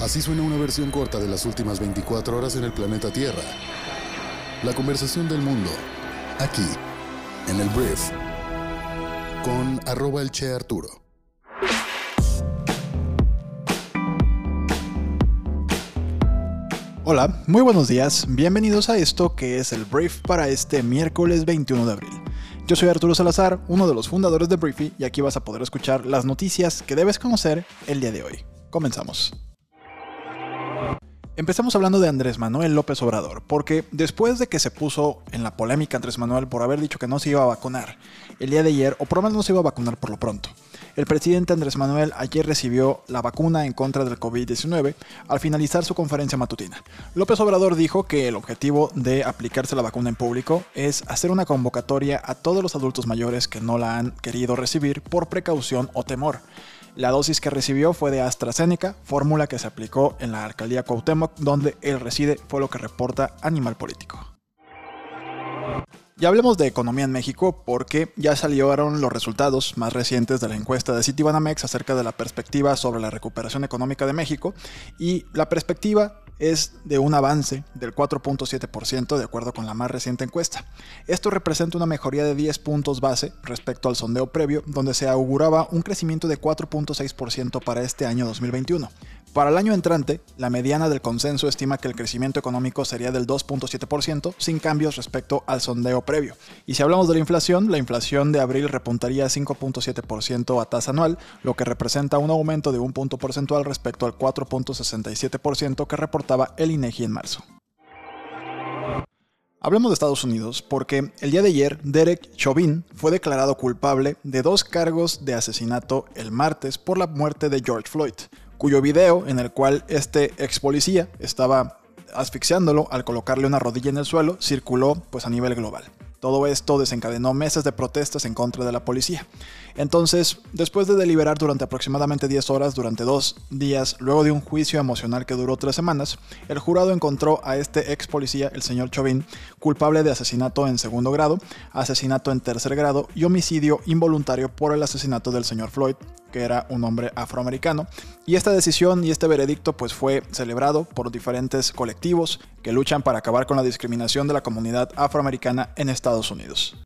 Así suena una versión corta de las últimas 24 horas en el planeta Tierra. La conversación del mundo, aquí, en el Brief, con arroba el Che Arturo. Hola, muy buenos días, bienvenidos a esto que es el Brief para este miércoles 21 de abril. Yo soy Arturo Salazar, uno de los fundadores de Briefy, y aquí vas a poder escuchar las noticias que debes conocer el día de hoy. Comenzamos. Empezamos hablando de Andrés Manuel López Obrador, porque después de que se puso en la polémica Andrés Manuel por haber dicho que no se iba a vacunar el día de ayer, o por lo menos no se iba a vacunar por lo pronto, el presidente Andrés Manuel ayer recibió la vacuna en contra del COVID-19 al finalizar su conferencia matutina. López Obrador dijo que el objetivo de aplicarse la vacuna en público es hacer una convocatoria a todos los adultos mayores que no la han querido recibir por precaución o temor. La dosis que recibió fue de AstraZeneca, fórmula que se aplicó en la alcaldía Cuauhtémoc, donde él reside, fue lo que reporta Animal Político. Y hablemos de economía en México porque ya salieron los resultados más recientes de la encuesta de Citibanamex acerca de la perspectiva sobre la recuperación económica de México y la perspectiva es de un avance del 4.7% de acuerdo con la más reciente encuesta. Esto representa una mejoría de 10 puntos base respecto al sondeo previo donde se auguraba un crecimiento de 4.6% para este año 2021. Para el año entrante, la mediana del consenso estima que el crecimiento económico sería del 2.7%, sin cambios respecto al sondeo previo. Y si hablamos de la inflación, la inflación de abril repuntaría a 5.7% a tasa anual, lo que representa un aumento de un punto porcentual respecto al 4.67% que reportaba el INEGI en marzo. Hablemos de Estados Unidos porque el día de ayer Derek Chauvin fue declarado culpable de dos cargos de asesinato el martes por la muerte de George Floyd cuyo video en el cual este ex policía estaba asfixiándolo al colocarle una rodilla en el suelo circuló pues a nivel global. Todo esto desencadenó meses de protestas en contra de la policía. Entonces, después de deliberar durante aproximadamente 10 horas durante dos días, luego de un juicio emocional que duró tres semanas, el jurado encontró a este ex policía, el señor Chauvin, culpable de asesinato en segundo grado, asesinato en tercer grado y homicidio involuntario por el asesinato del señor Floyd, que era un hombre afroamericano. Y esta decisión y este veredicto pues fue celebrado por diferentes colectivos que luchan para acabar con la discriminación de la comunidad afroamericana en Estados Unidos.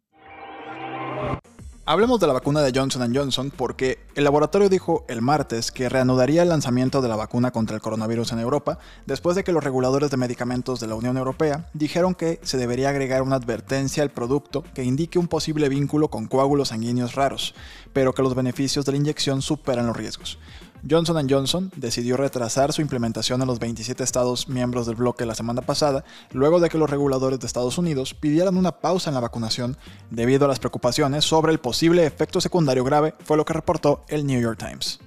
Hablemos de la vacuna de Johnson Johnson porque el laboratorio dijo el martes que reanudaría el lanzamiento de la vacuna contra el coronavirus en Europa después de que los reguladores de medicamentos de la Unión Europea dijeron que se debería agregar una advertencia al producto que indique un posible vínculo con coágulos sanguíneos raros, pero que los beneficios de la inyección superan los riesgos. Johnson Johnson decidió retrasar su implementación en los 27 estados miembros del bloque la semana pasada, luego de que los reguladores de Estados Unidos pidieran una pausa en la vacunación debido a las preocupaciones sobre el posible efecto secundario grave, fue lo que reportó el New York Times.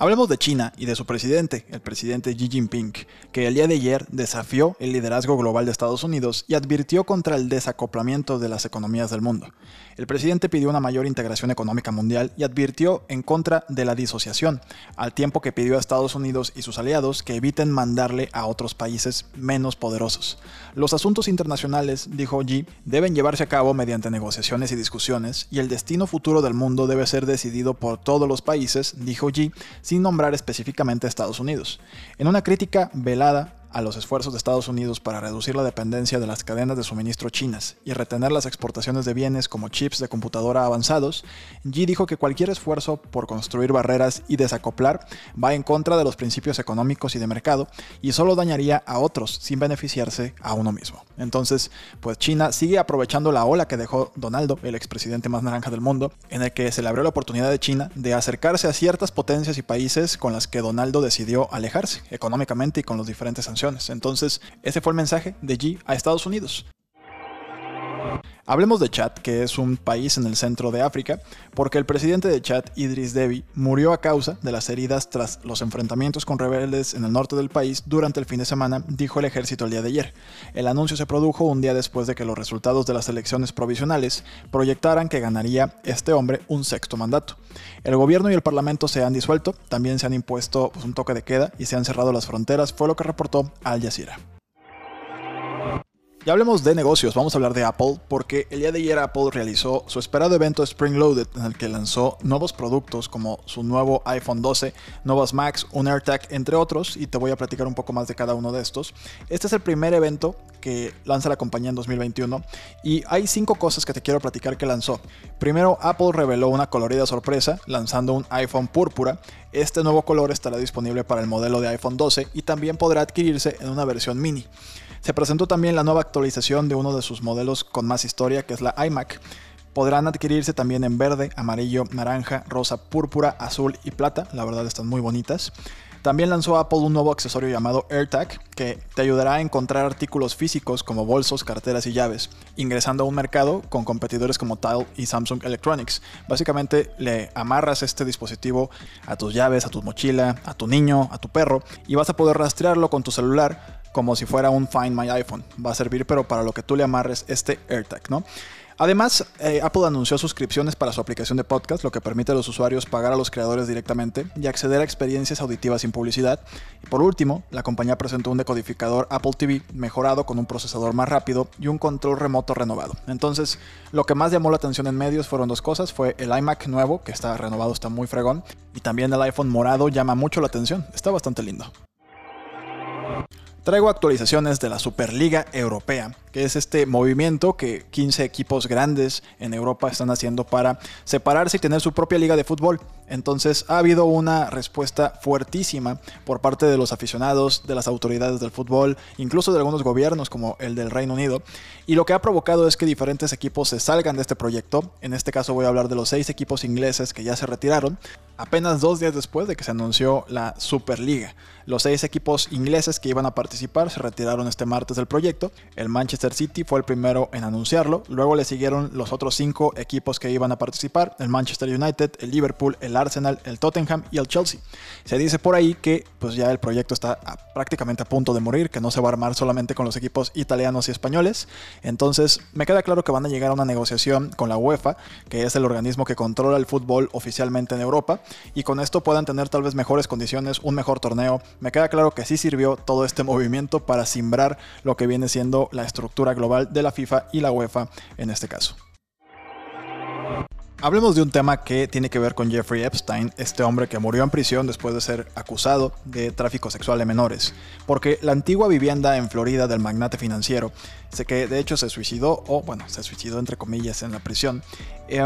Hablemos de China y de su presidente, el presidente Xi Jinping, que el día de ayer desafió el liderazgo global de Estados Unidos y advirtió contra el desacoplamiento de las economías del mundo. El presidente pidió una mayor integración económica mundial y advirtió en contra de la disociación, al tiempo que pidió a Estados Unidos y sus aliados que eviten mandarle a otros países menos poderosos. Los asuntos internacionales, dijo Xi, deben llevarse a cabo mediante negociaciones y discusiones, y el destino futuro del mundo debe ser decidido por todos los países, dijo Xi, sin nombrar específicamente a Estados Unidos. En una crítica velada a los esfuerzos de Estados Unidos para reducir la dependencia de las cadenas de suministro chinas y retener las exportaciones de bienes como chips de computadora avanzados, Xi dijo que cualquier esfuerzo por construir barreras y desacoplar va en contra de los principios económicos y de mercado y solo dañaría a otros sin beneficiarse a uno mismo. Entonces, pues China sigue aprovechando la ola que dejó Donaldo, el expresidente más naranja del mundo, en el que se le abrió la oportunidad de China de acercarse a ciertas potencias y países con las que Donaldo decidió alejarse económicamente y con los diferentes entonces, ese fue el mensaje de G a Estados Unidos. Hablemos de Chad, que es un país en el centro de África, porque el presidente de Chad, Idris Deby, murió a causa de las heridas tras los enfrentamientos con rebeldes en el norte del país durante el fin de semana, dijo el ejército el día de ayer. El anuncio se produjo un día después de que los resultados de las elecciones provisionales proyectaran que ganaría este hombre un sexto mandato. El gobierno y el parlamento se han disuelto, también se han impuesto un toque de queda y se han cerrado las fronteras, fue lo que reportó Al Jazeera. Y hablemos de negocios, vamos a hablar de Apple, porque el día de ayer Apple realizó su esperado evento Spring Loaded, en el que lanzó nuevos productos como su nuevo iPhone 12, nuevos Macs, un AirTag, entre otros, y te voy a platicar un poco más de cada uno de estos. Este es el primer evento que lanza la compañía en 2021 y hay cinco cosas que te quiero platicar que lanzó. Primero, Apple reveló una colorida sorpresa lanzando un iPhone púrpura. Este nuevo color estará disponible para el modelo de iPhone 12 y también podrá adquirirse en una versión mini. Se presentó también la nueva actualización de uno de sus modelos con más historia, que es la iMac. Podrán adquirirse también en verde, amarillo, naranja, rosa, púrpura, azul y plata. La verdad están muy bonitas. También lanzó Apple un nuevo accesorio llamado AirTag que te ayudará a encontrar artículos físicos como bolsos, carteras y llaves, ingresando a un mercado con competidores como Tile y Samsung Electronics. Básicamente le amarras este dispositivo a tus llaves, a tu mochila, a tu niño, a tu perro y vas a poder rastrearlo con tu celular como si fuera un Find My iPhone. Va a servir pero para lo que tú le amarres este AirTag, ¿no? Además, eh, Apple anunció suscripciones para su aplicación de podcast, lo que permite a los usuarios pagar a los creadores directamente y acceder a experiencias auditivas sin publicidad. Y por último, la compañía presentó un decodificador Apple TV mejorado con un procesador más rápido y un control remoto renovado. Entonces, lo que más llamó la atención en medios fueron dos cosas, fue el iMac nuevo, que está renovado, está muy fregón, y también el iPhone morado llama mucho la atención, está bastante lindo. Traigo actualizaciones de la Superliga Europea, que es este movimiento que 15 equipos grandes en Europa están haciendo para separarse y tener su propia liga de fútbol. Entonces ha habido una respuesta fuertísima por parte de los aficionados, de las autoridades del fútbol, incluso de algunos gobiernos como el del Reino Unido. Y lo que ha provocado es que diferentes equipos se salgan de este proyecto. En este caso voy a hablar de los seis equipos ingleses que ya se retiraron, apenas dos días después de que se anunció la Superliga. Los seis equipos ingleses que iban a participar se retiraron este martes del proyecto. El Manchester City fue el primero en anunciarlo. Luego le siguieron los otros cinco equipos que iban a participar: el Manchester United, el Liverpool, el Arsenal, el Tottenham y el Chelsea. Se dice por ahí que pues ya el proyecto está prácticamente a punto de morir, que no se va a armar solamente con los equipos italianos y españoles. Entonces me queda claro que van a llegar a una negociación con la UEFA, que es el organismo que controla el fútbol oficialmente en Europa, y con esto puedan tener tal vez mejores condiciones, un mejor torneo. Me queda claro que sí sirvió todo este movimiento para simbrar lo que viene siendo la estructura global de la FIFA y la UEFA en este caso. Hablemos de un tema que tiene que ver con Jeffrey Epstein, este hombre que murió en prisión después de ser acusado de tráfico sexual de menores, porque la antigua vivienda en Florida del magnate financiero, sé que de hecho se suicidó, o bueno, se suicidó entre comillas en la prisión, eh,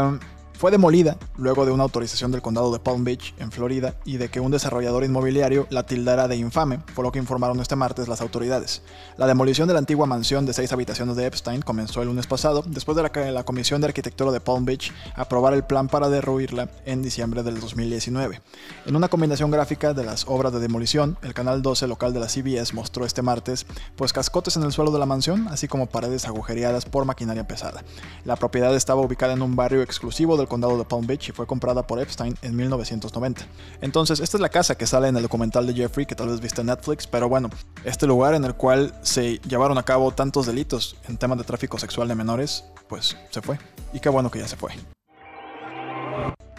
fue demolida luego de una autorización del condado de Palm Beach, en Florida, y de que un desarrollador inmobiliario la tildara de infame, por lo que informaron este martes las autoridades. La demolición de la antigua mansión de seis habitaciones de Epstein comenzó el lunes pasado, después de que la Comisión de Arquitectura de Palm Beach aprobara el plan para derruirla en diciembre del 2019. En una combinación gráfica de las obras de demolición, el canal 12 local de la CBS mostró este martes, pues cascotes en el suelo de la mansión, así como paredes agujereadas por maquinaria pesada. La propiedad estaba ubicada en un barrio exclusivo del condado de Palm Beach y fue comprada por Epstein en 1990. Entonces, esta es la casa que sale en el documental de Jeffrey que tal vez viste en Netflix, pero bueno, este lugar en el cual se llevaron a cabo tantos delitos en temas de tráfico sexual de menores, pues se fue. Y qué bueno que ya se fue.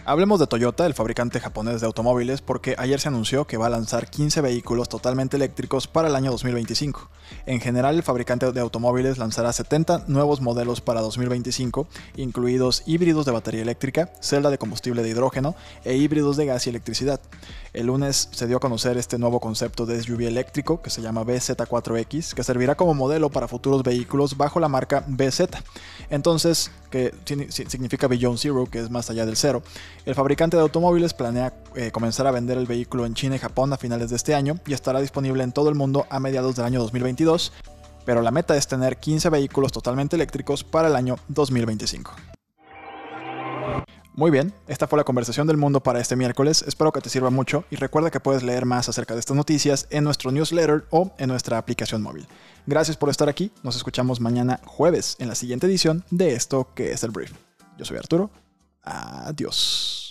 Hablemos de Toyota, el fabricante japonés de automóviles, porque ayer se anunció que va a lanzar 15 vehículos totalmente eléctricos para el año 2025. En general, el fabricante de automóviles lanzará 70 nuevos modelos para 2025, incluidos híbridos de batería eléctrica, celda de combustible de hidrógeno e híbridos de gas y electricidad. El lunes se dio a conocer este nuevo concepto de SUV eléctrico que se llama BZ4X, que servirá como modelo para futuros vehículos bajo la marca BZ. Entonces, que significa Beyond Zero, que es más allá del cero. El fabricante de automóviles planea eh, comenzar a vender el vehículo en China y Japón a finales de este año y estará disponible en todo el mundo a mediados del año 2022, pero la meta es tener 15 vehículos totalmente eléctricos para el año 2025. Muy bien, esta fue la conversación del mundo para este miércoles, espero que te sirva mucho y recuerda que puedes leer más acerca de estas noticias en nuestro newsletter o en nuestra aplicación móvil. Gracias por estar aquí, nos escuchamos mañana jueves en la siguiente edición de esto que es el brief. Yo soy Arturo, adiós.